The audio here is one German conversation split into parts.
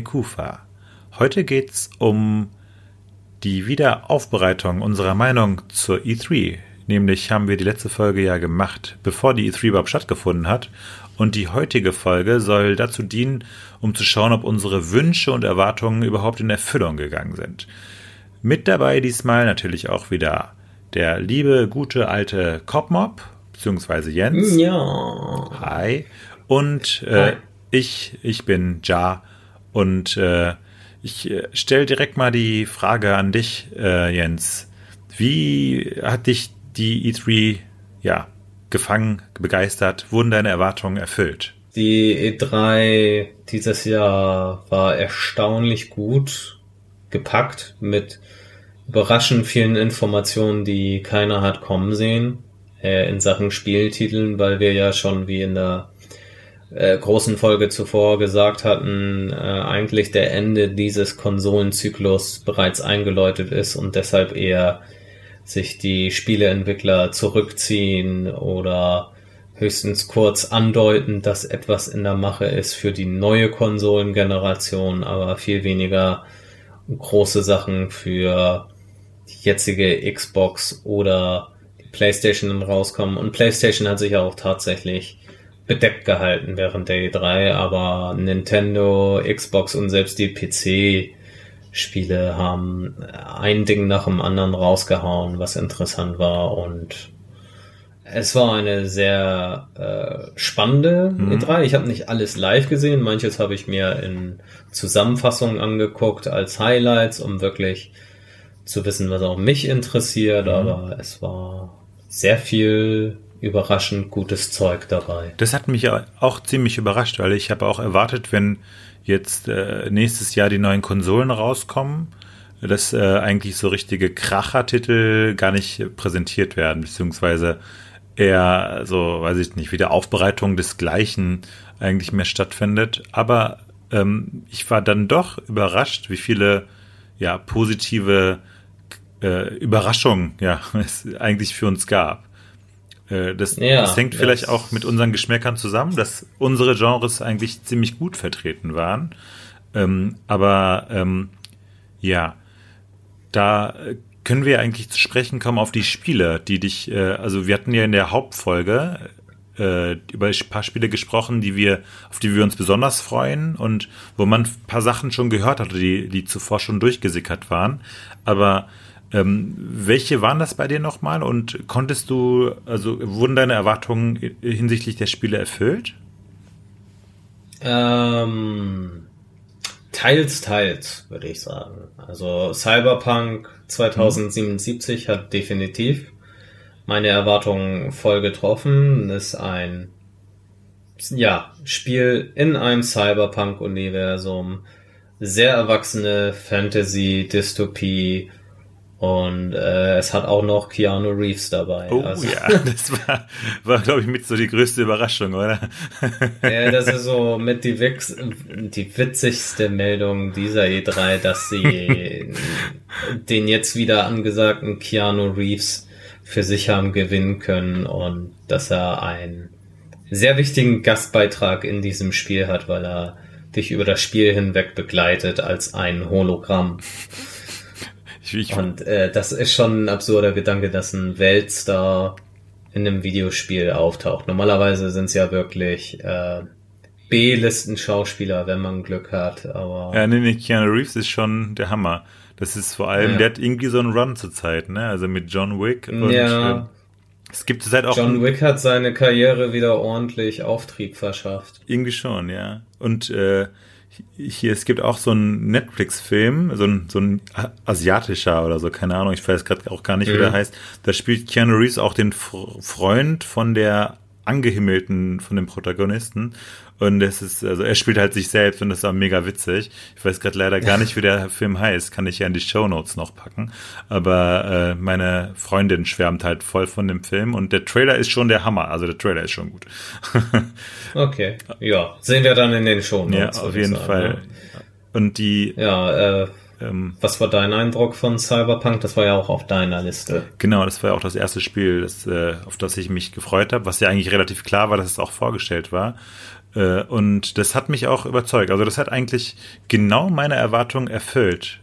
Mekufa. Heute geht's um die Wiederaufbereitung unserer Meinung zur E3. Nämlich haben wir die letzte Folge ja gemacht, bevor die E3 überhaupt stattgefunden hat. Und die heutige Folge soll dazu dienen, um zu schauen, ob unsere Wünsche und Erwartungen überhaupt in Erfüllung gegangen sind. Mit dabei diesmal natürlich auch wieder der liebe, gute alte Copmob, beziehungsweise Jens. Ja. Hi. Und äh, ich, ich bin Ja. Und äh, ich äh, stelle direkt mal die Frage an dich, äh, Jens. Wie hat dich die E3 ja, gefangen, begeistert? Wurden deine Erwartungen erfüllt? Die E3 dieses Jahr war erstaunlich gut gepackt mit überraschend vielen Informationen, die keiner hat kommen sehen äh, in Sachen Spieltiteln, weil wir ja schon wie in der äh, großen Folge zuvor gesagt hatten, äh, eigentlich der Ende dieses Konsolenzyklus bereits eingeläutet ist und deshalb eher sich die Spieleentwickler zurückziehen oder höchstens kurz andeuten, dass etwas in der Mache ist für die neue Konsolengeneration, aber viel weniger große Sachen für die jetzige Xbox oder die PlayStation rauskommen. Und PlayStation hat sich ja auch tatsächlich bedeckt gehalten während der E3, aber Nintendo, Xbox und selbst die PC Spiele haben ein Ding nach dem anderen rausgehauen, was interessant war und es war eine sehr äh, spannende mhm. E3. Ich habe nicht alles live gesehen, manches habe ich mir in Zusammenfassungen angeguckt als Highlights, um wirklich zu wissen, was auch mich interessiert, mhm. aber es war sehr viel überraschend gutes Zeug dabei. Das hat mich auch ziemlich überrascht, weil ich habe auch erwartet, wenn jetzt äh, nächstes Jahr die neuen Konsolen rauskommen, dass äh, eigentlich so richtige Kracher-Titel gar nicht präsentiert werden, beziehungsweise eher so, weiß ich nicht, wie der Aufbereitung des Gleichen eigentlich mehr stattfindet. Aber ähm, ich war dann doch überrascht, wie viele ja positive äh, Überraschungen ja es eigentlich für uns gab. Äh, das, ja, das hängt vielleicht auch mit unseren Geschmäckern zusammen, dass unsere Genres eigentlich ziemlich gut vertreten waren. Ähm, aber ähm, ja, da können wir eigentlich zu sprechen kommen auf die Spiele, die dich, äh, also wir hatten ja in der Hauptfolge äh, über ein paar Spiele gesprochen, die wir, auf die wir uns besonders freuen und wo man ein paar Sachen schon gehört hatte, die, die zuvor schon durchgesickert waren. Aber ähm, welche waren das bei dir nochmal und konntest du, also wurden deine Erwartungen hinsichtlich der Spiele erfüllt? Ähm, teils, teils, würde ich sagen. Also Cyberpunk 2077 mhm. hat definitiv meine Erwartungen voll getroffen. Ist ein ja, Spiel in einem Cyberpunk-Universum. Sehr erwachsene Fantasy-Dystopie und äh, es hat auch noch Keanu Reeves dabei. Oh also. ja, das war, war glaube ich, mit so die größte Überraschung, oder? ja, das ist so mit die, Wix, die witzigste Meldung dieser E3, dass sie den jetzt wieder angesagten Keanu Reeves für sich haben gewinnen können und dass er einen sehr wichtigen Gastbeitrag in diesem Spiel hat, weil er dich über das Spiel hinweg begleitet als ein Hologramm. Ich, ich, und äh, das ist schon ein absurder Gedanke, dass ein Weltstar in einem Videospiel auftaucht. Normalerweise sind es ja wirklich äh, B-Listen-Schauspieler, wenn man Glück hat. Aber ja, nee, nee, Keanu Reeves ist schon der Hammer. Das ist vor allem, ja. der hat irgendwie so einen Run zur Zeit, ne? Also mit John Wick und ja. äh, es gibt es halt auch. John Wick hat seine Karriere wieder ordentlich Auftrieb verschafft. Irgendwie schon, ja. Und äh, hier, es gibt auch so einen Netflix-Film, so ein, so ein asiatischer oder so, keine Ahnung, ich weiß gerade auch gar nicht, mhm. wie der heißt. Da spielt Keanu Reeves auch den Freund von der Angehimmelten, von dem Protagonisten. Und es ist, also er spielt halt sich selbst und das ist auch mega witzig. Ich weiß gerade leider gar nicht, wie der Film heißt. Kann ich ja in die Show Notes noch packen. Aber äh, meine Freundin schwärmt halt voll von dem Film und der Trailer ist schon der Hammer. Also der Trailer ist schon gut. okay. Ja, sehen wir dann in den Show Notes. Ja, auf jeden sagen, Fall. Ja. Und die. Ja, äh, ähm, Was war dein Eindruck von Cyberpunk? Das war ja auch auf deiner Liste. Genau, das war ja auch das erste Spiel, das, äh, auf das ich mich gefreut habe, was ja eigentlich relativ klar war, dass es auch vorgestellt war. Äh, und das hat mich auch überzeugt. Also das hat eigentlich genau meine Erwartungen erfüllt.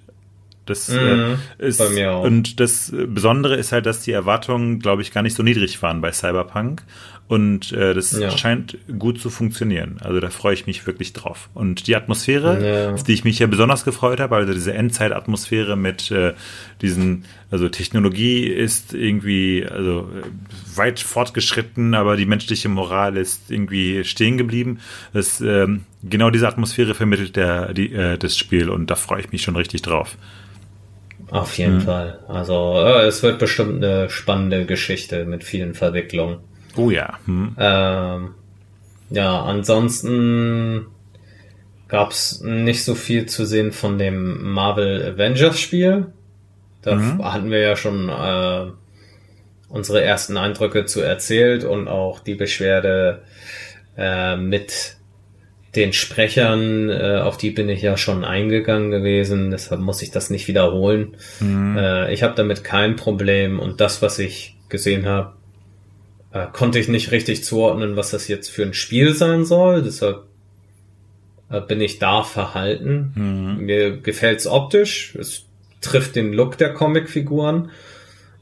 Das mhm, äh, ist, und das Besondere ist halt, dass die Erwartungen, glaube ich, gar nicht so niedrig waren bei Cyberpunk. Und äh, das ja. scheint gut zu funktionieren. Also da freue ich mich wirklich drauf. Und die Atmosphäre, ja. auf die ich mich ja besonders gefreut habe, also diese Endzeit-Atmosphäre mit äh, diesen, also Technologie ist irgendwie also äh, weit fortgeschritten, aber die menschliche Moral ist irgendwie stehen geblieben. Das, ähm, genau diese Atmosphäre vermittelt der, die, äh, das Spiel und da freue ich mich schon richtig drauf. Auf jeden mhm. Fall. Also äh, es wird bestimmt eine spannende Geschichte mit vielen Verwicklungen. Oh ja. Hm. Ähm, ja, ansonsten gab es nicht so viel zu sehen von dem Marvel Avengers Spiel. Da mhm. hatten wir ja schon äh, unsere ersten Eindrücke zu erzählt und auch die Beschwerde äh, mit den Sprechern, äh, auf die bin ich ja schon eingegangen gewesen, deshalb muss ich das nicht wiederholen. Mhm. Äh, ich habe damit kein Problem und das, was ich gesehen habe, äh, konnte ich nicht richtig zuordnen, was das jetzt für ein Spiel sein soll. Deshalb äh, bin ich da verhalten. Mhm. Mir gefällt's optisch. Es trifft den Look der Comicfiguren.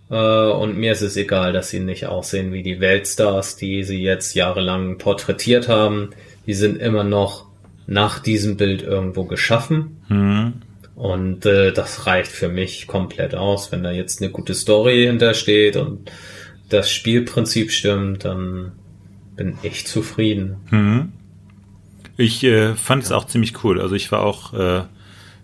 Äh, und mir ist es egal, dass sie nicht aussehen wie die Weltstars, die sie jetzt jahrelang porträtiert haben. Die sind immer noch nach diesem Bild irgendwo geschaffen. Mhm. Und äh, das reicht für mich komplett aus, wenn da jetzt eine gute Story hintersteht und das Spielprinzip stimmt, dann bin ich zufrieden. Mhm. Ich äh, fand es auch ziemlich cool. Also ich war auch äh,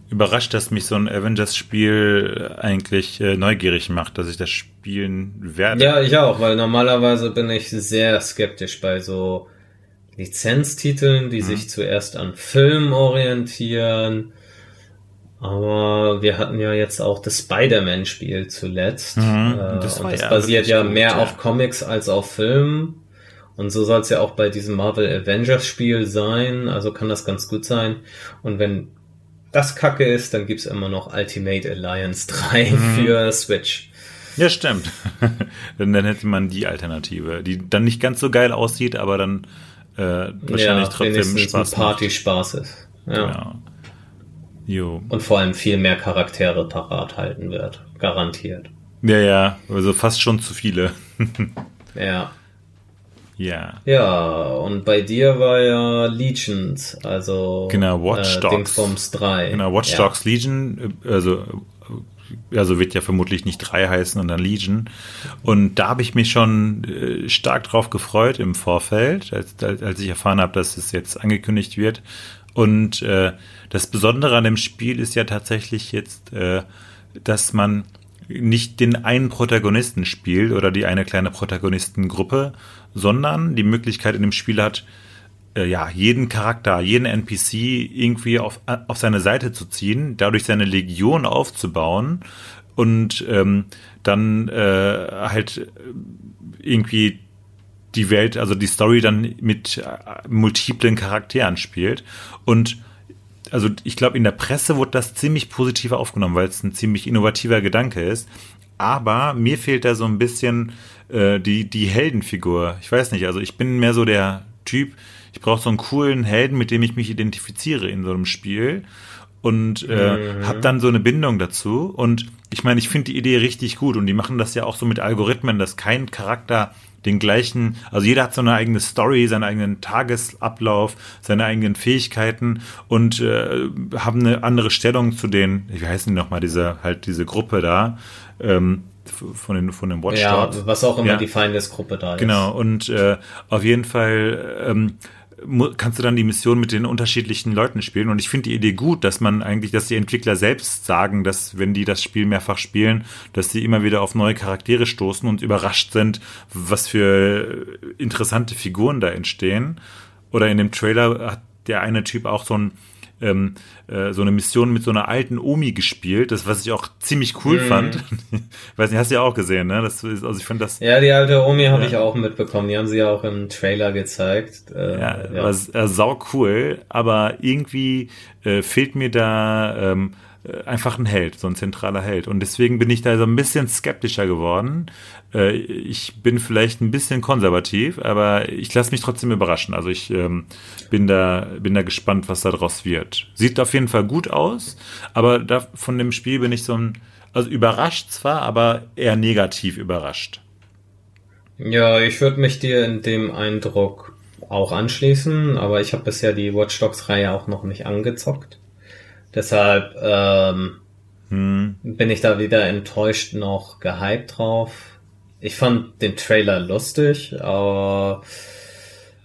überrascht, dass mich so ein Avengers-Spiel eigentlich äh, neugierig macht, dass ich das spielen werde. Ja, ich auch, weil normalerweise bin ich sehr skeptisch bei so Lizenztiteln, die mhm. sich zuerst an Filmen orientieren aber wir hatten ja jetzt auch das Spider-Man-Spiel zuletzt. Mhm, das, äh, und das ja basiert ja mehr gut, auf Comics als auf Filmen. Und so soll es ja auch bei diesem Marvel Avengers-Spiel sein. Also kann das ganz gut sein. Und wenn das Kacke ist, dann gibt's immer noch Ultimate Alliance 3 mhm. für Switch. Ja, stimmt. dann, dann hätte man die Alternative, die dann nicht ganz so geil aussieht, aber dann äh, wahrscheinlich ja, trotzdem Spaß Party-Spaß ist. Ja. Genau. Jo. Und vor allem viel mehr Charaktere parat halten wird. Garantiert. Ja, ja, also fast schon zu viele. ja. Ja. Ja, und bei dir war ja Legions, also genau, Watch äh, Dogs. Dingsbums 3. Genau, Watch ja. Dogs Legion, also also wird ja vermutlich nicht 3 heißen dann Legion. Und da habe ich mich schon äh, stark drauf gefreut im Vorfeld, als, als ich erfahren habe, dass es jetzt angekündigt wird. Und äh, das Besondere an dem Spiel ist ja tatsächlich jetzt, äh, dass man nicht den einen Protagonisten spielt oder die eine kleine Protagonistengruppe, sondern die Möglichkeit in dem Spiel hat, äh, ja, jeden Charakter, jeden NPC irgendwie auf, auf seine Seite zu ziehen, dadurch seine Legion aufzubauen und ähm, dann äh, halt irgendwie die Welt, also die Story dann mit äh, multiplen Charakteren spielt. Und also ich glaube, in der Presse wurde das ziemlich positiv aufgenommen, weil es ein ziemlich innovativer Gedanke ist. Aber mir fehlt da so ein bisschen äh, die, die Heldenfigur. Ich weiß nicht, also ich bin mehr so der Typ, ich brauche so einen coolen Helden, mit dem ich mich identifiziere in so einem Spiel und äh, mhm. habe dann so eine Bindung dazu. Und ich meine, ich finde die Idee richtig gut und die machen das ja auch so mit Algorithmen, dass kein Charakter den gleichen, also jeder hat so eine eigene Story, seinen eigenen Tagesablauf, seine eigenen Fähigkeiten und äh, haben eine andere Stellung zu den, wie heißen die nochmal, diese, halt diese Gruppe da, ähm, von den von dem Watchdogs. Ja, was auch immer ja. die Feindesgruppe da ist. Genau, und äh, auf jeden Fall ähm, kannst du dann die Mission mit den unterschiedlichen Leuten spielen. Und ich finde die Idee gut, dass man eigentlich, dass die Entwickler selbst sagen, dass wenn die das Spiel mehrfach spielen, dass sie immer wieder auf neue Charaktere stoßen und überrascht sind, was für interessante Figuren da entstehen. Oder in dem Trailer hat der eine Typ auch so ein ähm, äh, so eine Mission mit so einer alten Omi gespielt, das was ich auch ziemlich cool mm. fand. Weiß nicht, hast du ja auch gesehen, ne? Das ist, also ich finde das. Ja, die alte Omi habe ja. ich auch mitbekommen. Die haben sie ja auch im Trailer gezeigt. Äh, ja, ja. war äh, sau cool, aber irgendwie äh, fehlt mir da ähm, äh, einfach ein Held, so ein zentraler Held. Und deswegen bin ich da so ein bisschen skeptischer geworden. Äh, ich bin vielleicht ein bisschen konservativ, aber ich lasse mich trotzdem überraschen. Also ich ähm, bin da bin da gespannt, was daraus wird. Sieht auf jeden Fall gut aus, aber da, von dem Spiel bin ich so ein also überrascht zwar, aber eher negativ überrascht. Ja, ich würde mich dir in dem Eindruck auch anschließen, aber ich habe bisher die Watch Dogs Reihe auch noch nicht angezockt. Deshalb ähm, hm. bin ich da wieder enttäuscht noch gehypt drauf. Ich fand den Trailer lustig, aber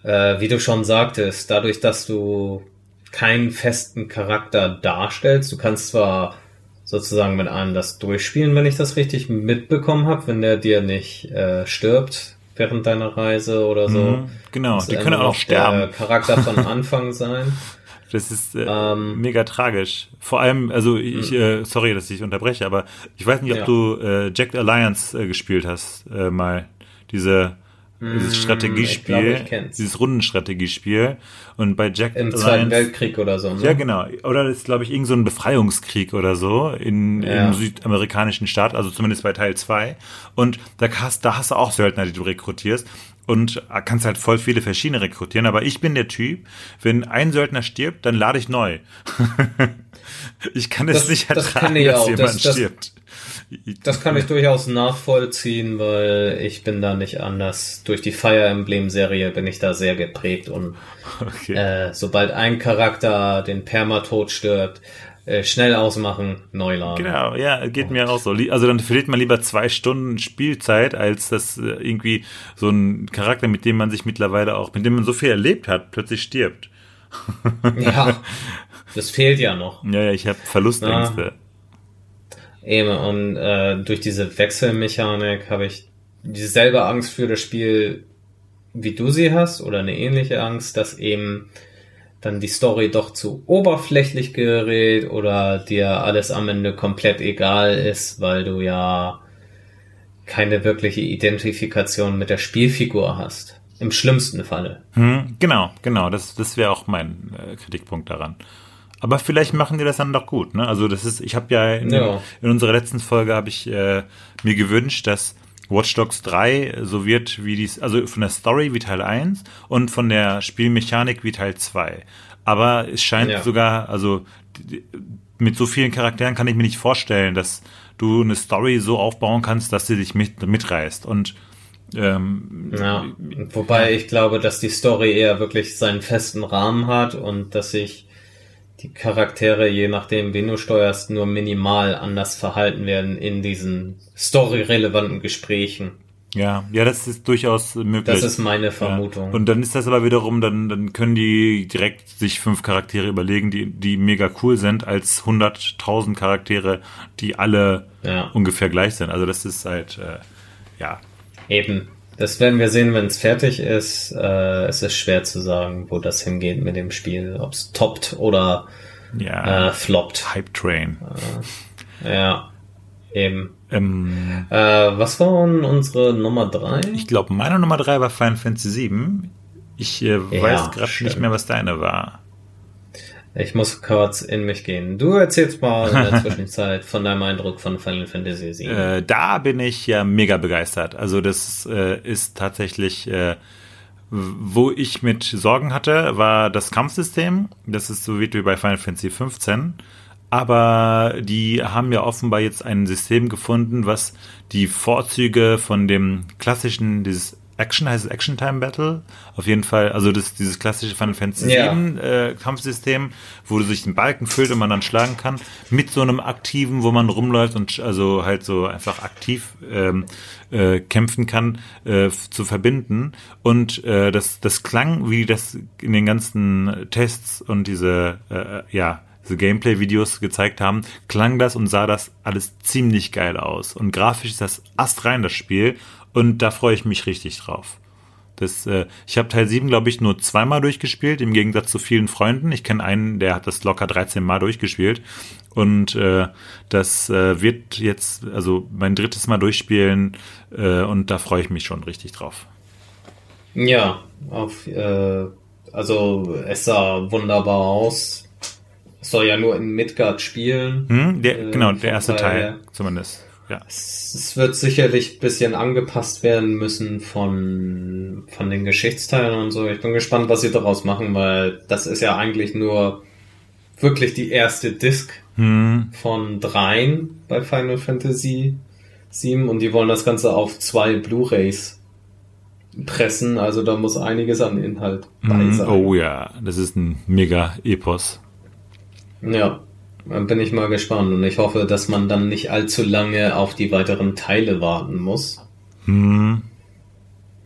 äh, wie du schon sagtest, dadurch, dass du keinen festen Charakter darstellst, du kannst zwar sozusagen mit einem das durchspielen, wenn ich das richtig mitbekommen habe, wenn der dir nicht äh, stirbt während deiner Reise oder so. Mhm, genau, die können auch sterben. Der Charakter von Anfang sein. Das ist äh, ähm, mega tragisch. Vor allem, also ich, mhm. äh, sorry, dass ich unterbreche, aber ich weiß nicht, ob ja. du äh, Jack Alliance äh, gespielt hast, äh, mal. Diese dieses mm, Strategiespiel, glaub, dieses Rundenstrategiespiel. Und bei Jack Im Zweiten Weltkrieg oder so. Ne? Ja, genau. Oder das ist, glaube ich, irgend so ein Befreiungskrieg oder so in, ja. im südamerikanischen Staat, also zumindest bei Teil 2. Und da hast, da hast du auch Söldner, die du rekrutierst. Und kannst halt voll viele verschiedene rekrutieren. Aber ich bin der Typ, wenn ein Söldner stirbt, dann lade ich neu. ich kann es nicht ertragen, das dass jemand das, das, stirbt. Das kann ich durchaus nachvollziehen, weil ich bin da nicht anders. Durch die Fire Emblem Serie bin ich da sehr geprägt und okay. äh, sobald ein Charakter den Permatod stirbt, äh, schnell ausmachen, neu laden. Genau, ja, geht mir auch so. Also dann verliert man lieber zwei Stunden Spielzeit, als dass äh, irgendwie so ein Charakter, mit dem man sich mittlerweile auch, mit dem man so viel erlebt hat, plötzlich stirbt. ja, das fehlt ja noch. Ja, ja, ich habe Verlustängste. Na, Eben, und äh, durch diese Wechselmechanik habe ich dieselbe Angst für das Spiel, wie du sie hast, oder eine ähnliche Angst, dass eben dann die Story doch zu oberflächlich gerät oder dir alles am Ende komplett egal ist, weil du ja keine wirkliche Identifikation mit der Spielfigur hast. Im schlimmsten Falle. Hm, genau, genau. Das, das wäre auch mein äh, Kritikpunkt daran. Aber vielleicht machen die das dann doch gut. Ne? Also das ist, ich habe ja, in, ja. in, unserer letzten Folge habe ich äh, mir gewünscht, dass Watch Dogs 3 so wird wie dies, also von der Story wie Teil 1 und von der Spielmechanik wie Teil 2. Aber es scheint ja. sogar, also mit so vielen Charakteren kann ich mir nicht vorstellen, dass du eine Story so aufbauen kannst, dass sie dich mit, mitreißt. Und ähm, ja, wobei ich glaube, dass die Story eher wirklich seinen festen Rahmen hat und dass sich die Charaktere, je nachdem, wen du steuerst, nur minimal anders verhalten werden in diesen storyrelevanten Gesprächen. Ja, ja, das ist durchaus möglich. Das ist meine Vermutung. Ja. Und dann ist das aber wiederum, dann, dann können die direkt sich fünf Charaktere überlegen, die, die mega cool sind, als 100.000 Charaktere, die alle ja. ungefähr gleich sind. Also das ist halt, äh, ja. Eben. Das werden wir sehen, wenn es fertig ist. Äh, es ist schwer zu sagen, wo das hingeht mit dem Spiel. Ob es toppt oder ja, äh, floppt. Hype Train. Äh, ja, eben. Ähm, äh, was waren unsere Nummer drei? Ich glaube, meine Nummer drei war Final Fantasy VII. Ich äh, ja, weiß gerade nicht mehr, was deine war. Ich muss kurz in mich gehen. Du erzählst mal in der Zwischenzeit von deinem Eindruck von Final Fantasy VII. Äh, da bin ich ja mega begeistert. Also das äh, ist tatsächlich, äh, wo ich mit Sorgen hatte, war das Kampfsystem. Das ist so wie bei Final Fantasy 15. Aber die haben ja offenbar jetzt ein System gefunden, was die Vorzüge von dem klassischen, dieses Action heißt es Action Time Battle. Auf jeden Fall, also das, dieses klassische Final Fantasy ja. 7 äh, Kampfsystem, wo du sich den Balken füllt und man dann schlagen kann, mit so einem aktiven, wo man rumläuft und also halt so einfach aktiv ähm, äh, kämpfen kann, äh, zu verbinden. Und äh, das, das klang, wie das in den ganzen Tests und diese, äh, ja, diese Gameplay-Videos gezeigt haben, klang das und sah das alles ziemlich geil aus. Und grafisch ist das astrein, das Spiel. Und da freue ich mich richtig drauf. Das, äh, ich habe Teil 7, glaube ich, nur zweimal durchgespielt, im Gegensatz zu vielen Freunden. Ich kenne einen, der hat das locker 13 Mal durchgespielt. Und äh, das äh, wird jetzt, also mein drittes Mal durchspielen äh, und da freue ich mich schon richtig drauf. Ja, auf, äh, also es sah wunderbar aus. soll ja nur in Midgard spielen. Hm? Der, Äh, genau, der erste daher- Teil zumindest. Ja. Es, wird sicherlich ein bisschen angepasst werden müssen von, von den Geschichtsteilen und so. Ich bin gespannt, was sie daraus machen, weil das ist ja eigentlich nur wirklich die erste Disc Hm. von dreien bei Final Fantasy VII und die wollen das Ganze auf zwei Blu-rays pressen, also da muss einiges an Inhalt bei Hm. sein. Oh ja, das ist ein mega Epos. Ja, bin ich mal gespannt und ich hoffe, dass man dann nicht allzu lange auf die weiteren Teile warten muss. Hm.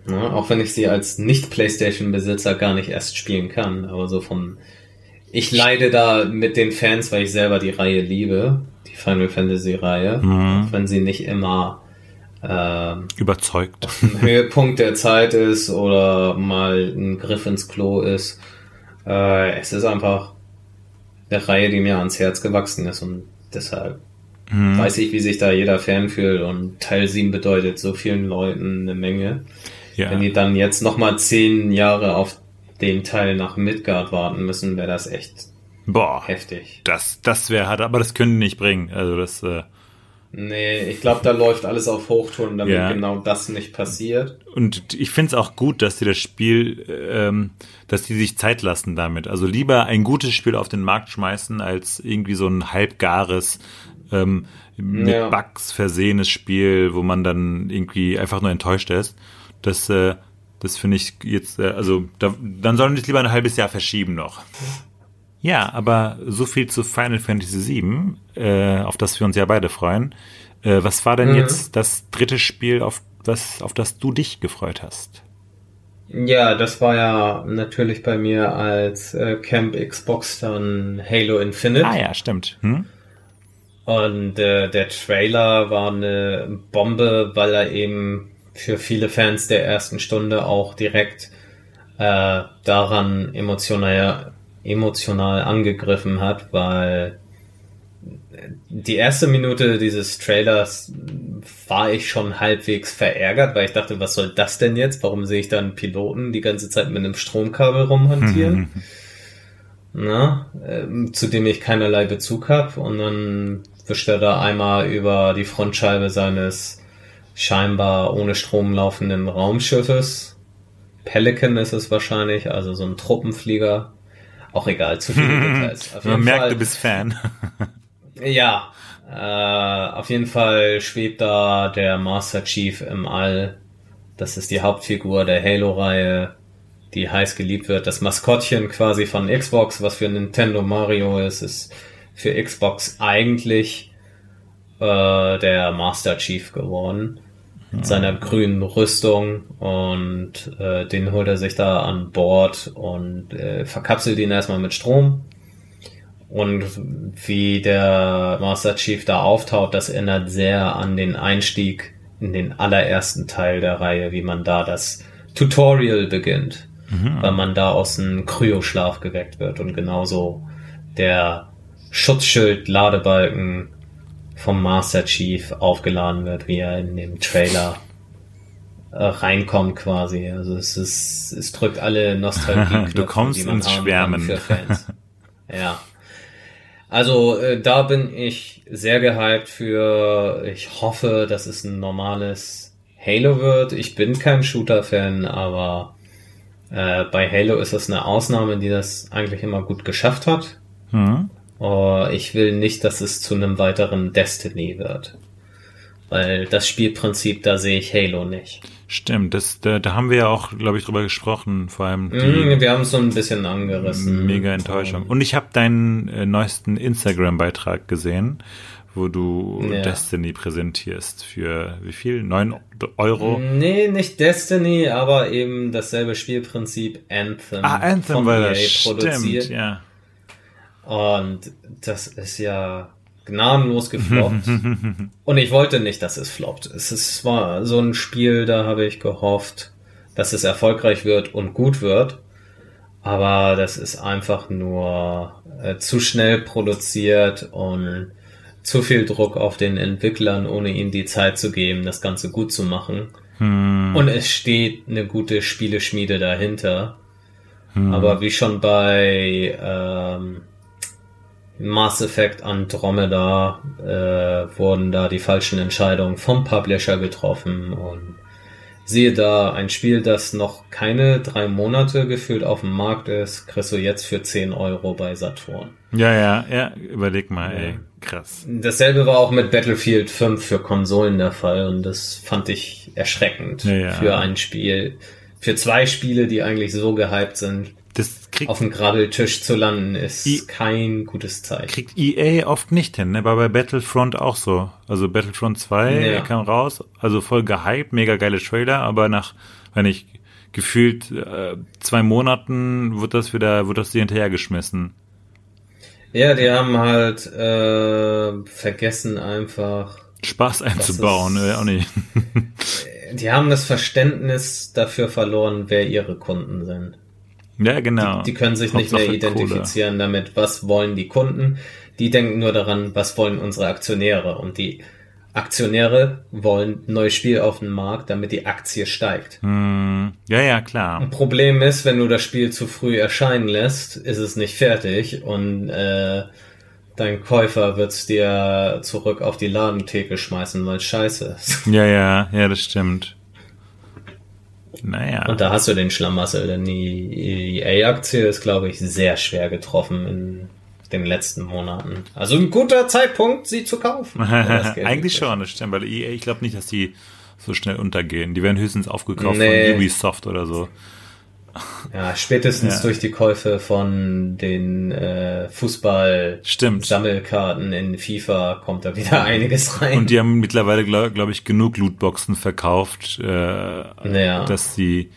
Ja, auch wenn ich sie als Nicht-Playstation-Besitzer gar nicht erst spielen kann, aber so von. Ich leide da mit den Fans, weil ich selber die Reihe liebe, die Final Fantasy-Reihe, Mhm. auch wenn sie nicht immer ähm, Überzeugt. Höhepunkt der Zeit ist oder mal ein Griff ins Klo ist. Äh, es ist einfach eine Reihe, die mir ans Herz gewachsen ist und deshalb Hm. weiß ich, wie sich da jeder Fan fühlt und Teil 7 bedeutet so vielen Leuten eine Menge. Ja. Wenn die dann jetzt nochmal zehn Jahre auf den Teil nach Midgard warten müssen, wäre das echt Boah. heftig. Das, das wäre hart, aber das können die nicht bringen. Also das, äh, Nee, ich glaube, da läuft alles auf Hochtouren, damit Ja. genau das nicht passiert. und ich finde es auch gut, dass die das Spiel, ähm, dass die sich Zeit lassen damit. Also lieber ein gutes Spiel auf den Markt schmeißen, als irgendwie so ein halbgares, ähm, mit Ja. Bugs versehenes Spiel, wo man dann irgendwie einfach nur enttäuscht ist. Das, äh, das finde ich jetzt, äh, also da, dann sollen die es lieber ein halbes Jahr verschieben noch. Ja, aber so viel zu Final Fantasy VII, äh, auf das wir uns ja beide freuen. Äh, was war denn Mhm. jetzt das dritte Spiel, auf, was, auf das du dich gefreut hast? Ja, das war ja natürlich bei mir als äh, Camp Xbox dann Halo Infinite. Ah ja, stimmt. Hm? Und äh, der Trailer war eine Bombe, weil er eben für viele Fans der ersten Stunde auch direkt äh, daran emotional, emotional angegriffen hat, weil die erste Minute dieses Trailers war ich schon halbwegs verärgert, weil ich dachte, was soll das denn jetzt? Warum sehe ich da einen Piloten die ganze Zeit mit einem Stromkabel rumhantieren? Na, ähm, zu dem ich keinerlei Bezug habe. Und dann wischt er da einmal über die Frontscheibe seines scheinbar ohne Strom laufenden Raumschiffes. Pelican ist es wahrscheinlich, also so ein Truppenflieger. Auch egal, zu viele Details. Auf Man merkt, Fall- du bist Fan. ja, äh, auf jeden Fall schwebt da der Master Chief im All. Das ist die Hauptfigur der Halo-Reihe, die heiß geliebt wird. Das Maskottchen quasi von Xbox, was für Nintendo Mario ist, ist für Xbox eigentlich äh, der Master Chief geworden. Mit seiner grünen Rüstung und äh, den holt er sich da an Bord und äh, verkapselt ihn erstmal mit Strom. Und wie der Master Chief da auftaucht, das erinnert sehr an den Einstieg in den allerersten Teil der Reihe, wie man da das Tutorial beginnt, weil man da aus dem Kryoschlaf geweckt wird und genauso der Schutzschild-Ladebalken vom Master Chief aufgeladen wird, wie er in dem Trailer äh, reinkommt quasi. Also es ist, es drückt alle Nostalgie. Du kommst ins Schwärmen. Für Fans. ja. Also äh, da bin ich sehr gehypt für. Ich hoffe, dass es ein normales Halo wird. Ich bin kein Shooter-Fan, aber äh, bei Halo ist das eine Ausnahme, die das eigentlich immer gut geschafft hat. Hm? Oh, ich will nicht, dass es zu einem weiteren Destiny wird. Weil das Spielprinzip, da sehe ich Halo nicht. Stimmt, das, da, da haben wir ja auch, glaube ich, drüber gesprochen, vor allem Mm, wir haben es so ein bisschen angerissen. mega Enttäuschung. Und ich habe deinen äh, neuesten Instagram-Beitrag gesehen, wo du Ja. Destiny präsentierst für wie viel? Neun Euro? Nee, nicht Destiny, aber eben dasselbe Spielprinzip Anthem. ah, Anthem war das, stimmt, ja. Und das ist ja gnadenlos gefloppt. Und ich wollte nicht, dass es floppt. Es ist, war so ein Spiel, da habe ich gehofft, dass es erfolgreich wird und gut wird. Aber das ist einfach nur äh, zu schnell produziert und zu viel Druck auf den Entwicklern, ohne ihnen die Zeit zu geben, das Ganze gut zu machen. Hm, Und es steht eine gute Spieleschmiede dahinter. hm. Aber wie schon bei, ähm, Mass Effect Andromeda äh, wurden da die falschen Entscheidungen vom Publisher getroffen und siehe da, ein Spiel, das noch keine drei Monate gefühlt auf dem Markt ist, kriegst du jetzt für 10 Euro bei Saturn. Ja, ja, ja, überleg mal, ey, krass. Dasselbe war auch mit Battlefield 5 für Konsolen der Fall und das fand ich erschreckend Ja, ja. für ein Spiel, für zwei Spiele, die eigentlich so gehypt sind. Das kriegt, Auf dem Grabbeltisch zu landen ist I- kein gutes Zeichen. kriegt EA oft nicht hin, ne? War bei Battlefront auch so. Also Battlefront 2 Ja. kam raus, also voll gehypt, mega geile Trailer, aber nach, wenn ich gefühlt äh, zwei Monaten wird das wieder, wird das dir hinterhergeschmissen. Ja, die haben halt äh, vergessen einfach. Spaß einzubauen, ist- auch nicht. Die haben das Verständnis dafür verloren, wer ihre Kunden sind. Ja, genau. Die können sich nicht mehr Hauptsache Kohle. identifizieren damit, was wollen die Kunden. Die denken nur daran, was wollen unsere Aktionäre. Und die Aktionäre wollen ein neues Spiel auf den Markt, damit die Aktie steigt. Hm, ja, ja, klar. Problem ist, wenn du das Spiel zu früh erscheinen lässt, ist es nicht fertig und äh, dein Käufer wird's dir zurück auf die Ladentheke schmeißen, weil es scheiße ist. Ja, ja, ja, das stimmt. Naja. Und da hast du den Schlamassel, denn die EA-Aktie ist, glaube ich, sehr schwer getroffen in den letzten Monaten. Also ein guter Zeitpunkt, sie zu kaufen. Eigentlich schon, das stimmt, weil EA, ich glaube nicht, dass die so schnell untergehen. Die werden höchstens aufgekauft Nee. von Ubisoft oder so. Ja, spätestens Ja. durch die Käufe von den äh. Fußball-Sammelkarten in FIFA kommt da wieder einiges rein. Und die haben mittlerweile, glaube glaub ich, genug Lootboxen verkauft, äh, Ja. dass sie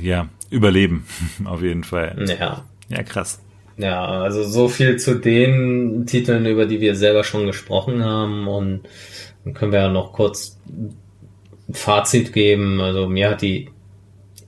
ja überleben, auf jeden Fall. ja. Ja, krass. Ja, also so viel zu den Titeln, über die wir selber schon gesprochen haben. Und dann können wir ja noch kurz ein Fazit geben. Also mir hat die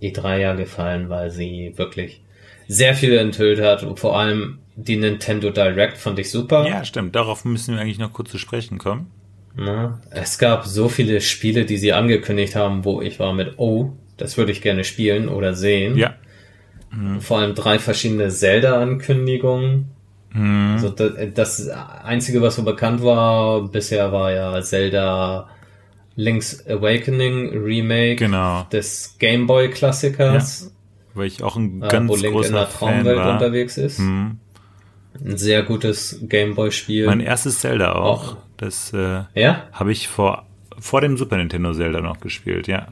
E3 ja gefallen, weil sie wirklich sehr viel enthüllt hat. Und vor allem die Nintendo Direct fand ich super. Ja, stimmt. Darauf müssen wir eigentlich noch kurz zu sprechen kommen. Na, es gab so viele Spiele, die sie angekündigt haben, wo ich war mit, oh, das würde ich gerne spielen oder sehen. Ja. Vor allem drei verschiedene Zelda-Ankündigungen. Mhm. Also das, das Einzige, was so bekannt war bisher, war ja Zelda Link's Awakening Remake Genau. des Game Boy Klassikers, Weil ich auch ein äh, ganz wo Link in großer der Fan Traumwelt war. unterwegs ist. Mhm. Ein sehr gutes Game Boy Spiel. Mein erstes Zelda auch. Auch. Das äh, ja? habe ich vor, vor dem Super Nintendo Zelda noch gespielt, ja.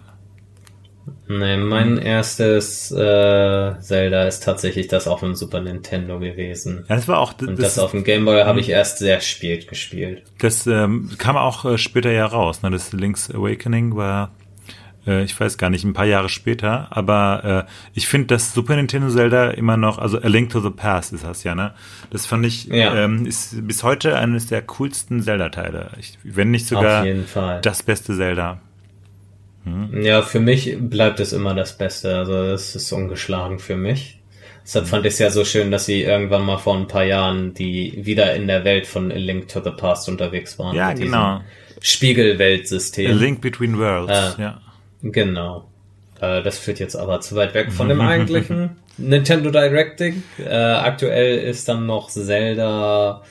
Nee, mein erstes äh, Zelda ist tatsächlich das auf dem Super Nintendo gewesen. Ja, das war auch, Und das, das, auf dem Game Boy habe ich erst sehr spät gespielt. das ähm, kam auch äh, später ja raus. Ne? Das Link's Awakening war, äh, ich weiß gar nicht, ein paar Jahre später. Aber äh, ich finde das Super Nintendo Zelda immer noch, also A Link to the Past ist das ja, ne? Das fand ich, Ja. ähm, ist bis heute eines der coolsten Zelda-Teile. Ich- Wenn nicht sogar auf jeden Fall. das beste Zelda. Ja, für mich bleibt es immer das Beste. Also das ist ungeschlagen für mich. Deshalb fand ich es ja so schön, dass sie irgendwann mal vor ein paar Jahren die wieder in der Welt von A Link to the Past unterwegs waren. Ja, genau. A Spiegelweltsystem. Link Between Worlds, Ah. ja. Genau. Äh, das führt jetzt aber zu weit weg von dem eigentlichen Nintendo Directing. Äh, aktuell ist dann noch Zelda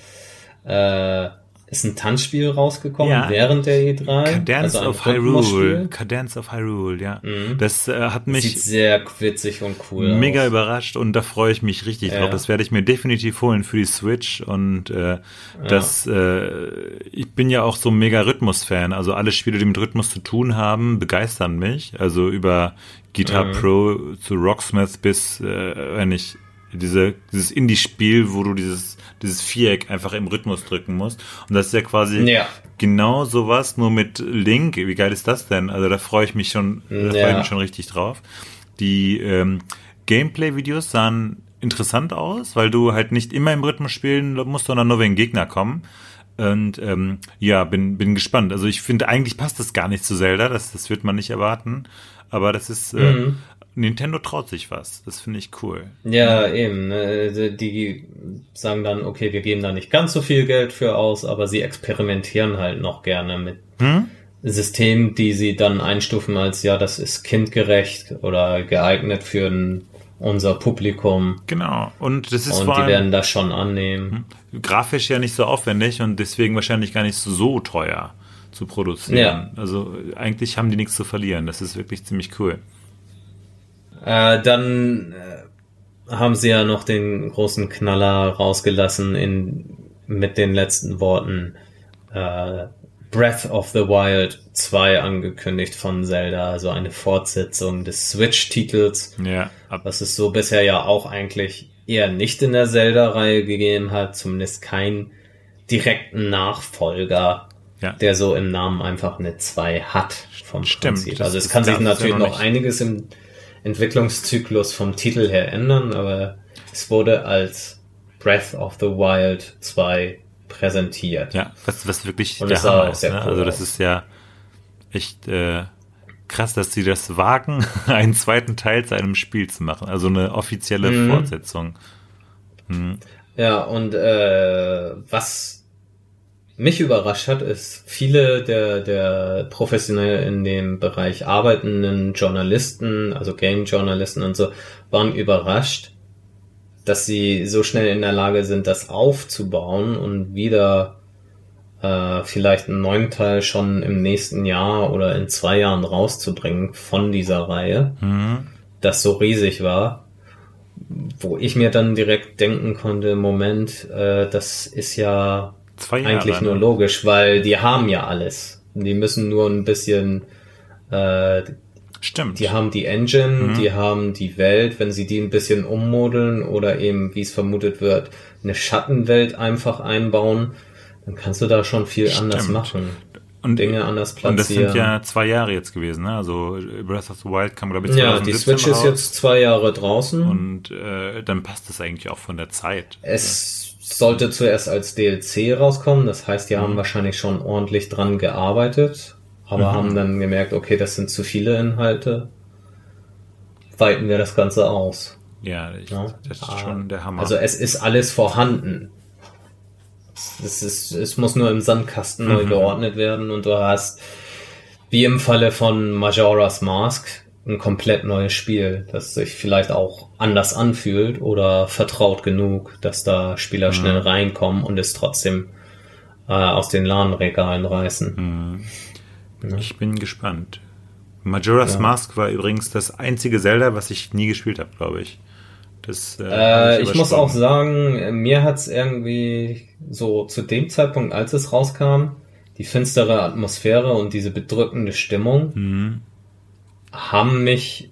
äh, ist ein Tanzspiel rausgekommen Ja. während der E3. Cadence also of Hyrule. Cadence of Hyrule, ja. Mhm. Das äh, hat mich Sieht sehr witzig und cool mega aus. überrascht und da freue ich mich richtig Ja. drauf. Das werde ich mir definitiv holen für die Switch und äh, das äh, ich bin ja auch so ein mega Rhythmus-Fan. Also alle Spiele, die mit Rhythmus zu tun haben, begeistern mich. Also über Guitar Mhm. Pro zu Rocksmith bis, äh, wenn ich diese, dieses Indie-Spiel, wo du dieses, dieses Viereck einfach im Rhythmus drücken musst. Und das ist ja quasi Ja. genau sowas, nur mit Link. Wie geil ist das denn? Also da freue ich mich schon, da freue ich Ja. mich schon richtig drauf. Die ähm, Gameplay-Videos sahen interessant aus, weil du halt nicht immer im Rhythmus spielen musst, sondern nur wenn Gegner kommen. Und ähm, ja, bin, bin gespannt. Also ich finde, eigentlich passt das gar nicht zu Zelda, das, das wird man nicht erwarten. Aber das ist, äh, Mhm. Nintendo traut sich was. Das finde ich cool. Ja, eben. ne, Die sagen dann, okay, wir geben da nicht ganz so viel Geld für aus, aber sie experimentieren halt noch gerne mit Hm? Systemen, die sie dann einstufen als, ja, das ist kindgerecht oder geeignet für unser Publikum. Genau. Und das ist und vor die allem werden das schon annehmen. grafisch ja nicht so aufwendig und deswegen wahrscheinlich gar nicht so teuer zu produzieren. Ja. Also eigentlich haben die nichts zu verlieren. Das ist wirklich ziemlich cool. Äh, dann äh, haben sie ja noch den großen Knaller rausgelassen in, mit den letzten Worten äh, Breath of the Wild 2 angekündigt von Zelda, also eine Fortsetzung des Switch-Titels, Ja, ab, was es so bisher ja auch eigentlich eher nicht in der Zelda-Reihe gegeben hat, zumindest keinen direkten Nachfolger, ja. der so im Namen einfach eine 2 hat vom Stimmt, Prinzip. Also es kann sich natürlich noch noch einiges im Entwicklungszyklus vom Titel her ändern, aber es wurde als Breath of the Wild 2 präsentiert. Ja, was, was wirklich Und der Hammer ist. sehr Ne? cool Also das ist ja echt äh, krass, dass sie das wagen, einen zweiten Teil zu einem Spiel zu machen. Also eine offizielle Mhm. Fortsetzung. Ja, und äh, was mich überrascht hat, ist, viele der, der professionell in dem Bereich arbeitenden Journalisten, also Game-Journalisten und so, waren überrascht, dass sie so schnell in der Lage sind, das aufzubauen und wieder äh, vielleicht einen neuen Teil schon im nächsten Jahr oder in zwei Jahren rauszubringen von dieser Reihe, Mhm. das so riesig war wo ich mir dann direkt denken konnte, Moment, äh, das ist ja Zwei Jahre. eigentlich nur logisch, weil die haben ja alles. Die müssen nur ein bisschen, äh, Stimmt. die haben die Engine, Mhm. die haben die Welt, wenn sie die ein bisschen ummodeln oder eben, wie es vermutet wird, eine Schattenwelt einfach einbauen, dann kannst du da schon viel anders Stimmt. machen. und, Dinge anders und das platzieren. sind ja zwei Jahre jetzt gewesen. Ne? Also Breath of the Wild kam, glaube ich, Ja, die 2017 Switch ist raus. jetzt zwei Jahre draußen. Und äh, dann passt das eigentlich auch von der Zeit. Es sollte zuerst als DLC rauskommen, das heißt, die haben Mhm. wahrscheinlich schon ordentlich dran gearbeitet, aber Mhm. haben dann gemerkt, okay, das sind zu viele Inhalte. Weiten wir das Ganze aus. Ja, ich, Ja. das ist Ah. schon der Hammer. Also es ist alles vorhanden. Es, ist, es muss nur im Sandkasten neu Mhm. geordnet werden und du hast, wie im Falle von Majora's Mask, ein komplett neues Spiel, das sich vielleicht auch anders anfühlt oder vertraut genug, dass da Spieler schnell reinkommen und es trotzdem äh, aus den Ladenregalen reißen. Ich bin gespannt. Majora's Ja. Mask war übrigens das einzige Zelda, was ich nie gespielt habe, glaube ich. Das, äh, hab Äh, ich muss auch sagen, mir hat's irgendwie so zu dem Zeitpunkt, als es rauskam, die finstere Atmosphäre und diese bedrückende Stimmung Mhm. Haben mich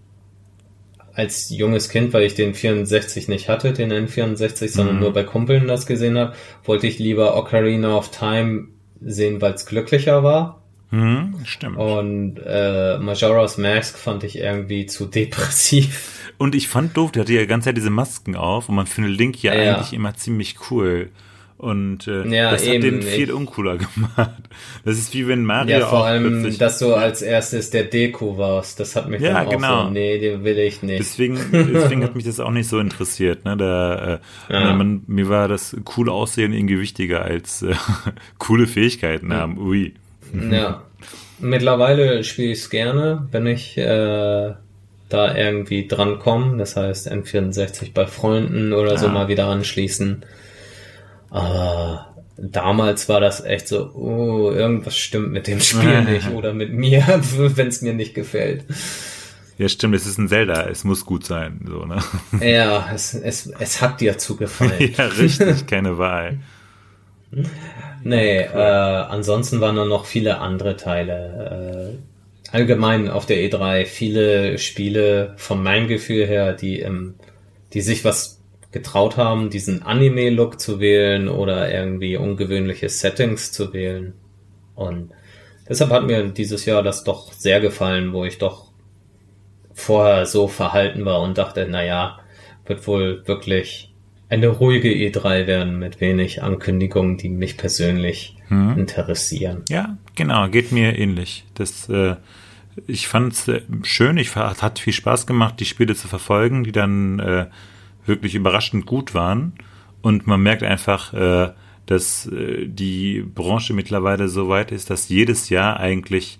als junges Kind, weil ich den 64 nicht hatte, den N64, sondern Mhm. nur bei Kumpeln das gesehen habe, wollte ich lieber Ocarina of Time sehen, weil es glücklicher war. Mhm, stimmt. Und äh, Majora's Mask fand ich irgendwie zu depressiv. Und ich fand doof, der hatte ja die ganze Zeit diese Masken auf und man findet Link ja, Ja. eigentlich immer ziemlich cool. Und äh, Ja, das hat eben, den viel uncooler gemacht. Das ist wie wenn Mario Ja, vor auch allem, dass du als erstes der Deko warst. Das hat mich Ja, dann auch genau. so, nee, den will ich nicht. Deswegen, deswegen hat mich das auch nicht so interessiert. Ne? Da, äh, Ja. man, mir war das cool Aussehen irgendwie wichtiger als äh, coole Fähigkeiten haben. Ui. Ja. Mittlerweile spiele ich es gerne, wenn ich äh, da irgendwie drankomme. Das heißt, N64 bei Freunden oder so mal wieder anschließen. Aber damals war das echt so, oh, irgendwas stimmt mit dem Spiel nicht oder mit mir, wenn es mir nicht gefällt. Ja, stimmt, es ist ein Zelda, es muss gut sein. So, ne? Ja, es, es, es hat dir zugefallen. ja, richtig, keine Wahl. Nee, äh, ansonsten waren da noch viele andere Teile. Äh, allgemein auf der E3 viele Spiele von meinem Gefühl her, die, ähm, die sich was getraut haben, diesen Anime-Look zu wählen oder irgendwie ungewöhnliche Settings zu wählen. Und deshalb hat mir dieses Jahr das doch sehr gefallen, wo ich doch vorher so verhalten war und dachte, naja, wird wohl wirklich eine ruhige E3 werden mit wenig Ankündigungen, die mich persönlich Hm. interessieren. Ja, genau, geht mir ähnlich. Das, äh, ich fand es äh, schön, ich fa- hat viel Spaß gemacht, die Spiele zu verfolgen, die dann äh, wirklich überraschend gut waren. Und man merkt einfach, äh, dass äh, die Branche mittlerweile so weit ist, dass jedes Jahr eigentlich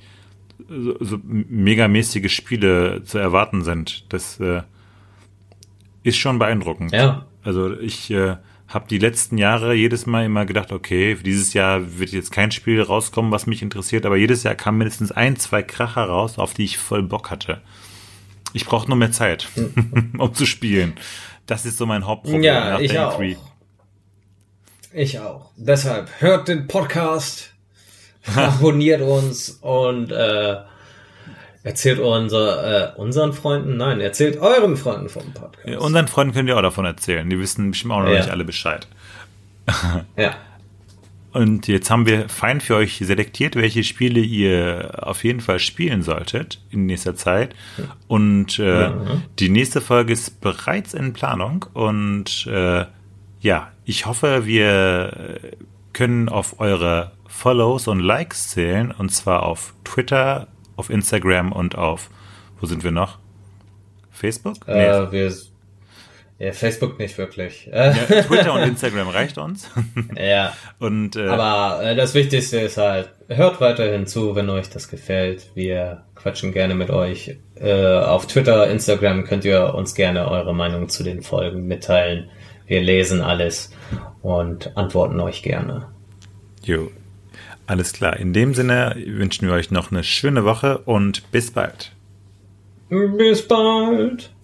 so, so megamäßige Spiele zu erwarten sind. Das, äh, ist schon beeindruckend. Ja. Also ich äh, habe die letzten Jahre jedes Mal immer gedacht, okay, dieses Jahr wird jetzt kein Spiel rauskommen, was mich interessiert, aber jedes Jahr kam mindestens ein, zwei Kracher raus, auf die ich voll Bock hatte. Ich brauche nur mehr Zeit, um zu spielen. Das ist so mein Hauptproblem. Ja, ich auch. Ich auch. Deshalb hört den Podcast, abonniert uns und äh, erzählt unser, äh, unseren Freunden, nein, erzählt euren Freunden vom Podcast. Ja, unseren Freunden könnt ihr auch davon erzählen. Die wissen bestimmt auch noch ja. nicht alle Bescheid. ja. Und jetzt haben wir fein für euch selektiert, welche Spiele ihr auf jeden Fall spielen solltet in nächster Zeit. Und äh, mhm. die nächste Folge ist bereits in Planung. Und äh, ja, ich hoffe, wir können auf eure Follows und Likes zählen. Und zwar auf Twitter, auf Instagram und auf, wo sind wir noch? Facebook? Äh, nee. wir, ja, Facebook nicht wirklich. Ja, Twitter und Instagram reicht uns. ja. Und, äh, Aber äh, das Wichtigste ist halt, hört weiterhin zu, wenn euch das gefällt. Wir quatschen gerne mit euch. Äh, auf Twitter, Instagram könnt ihr uns gerne eure Meinung zu den Folgen mitteilen. Wir lesen alles und antworten euch gerne. Jo. Alles klar. In dem Sinne wünschen wir euch noch eine schöne Woche und bis bald. Bis bald.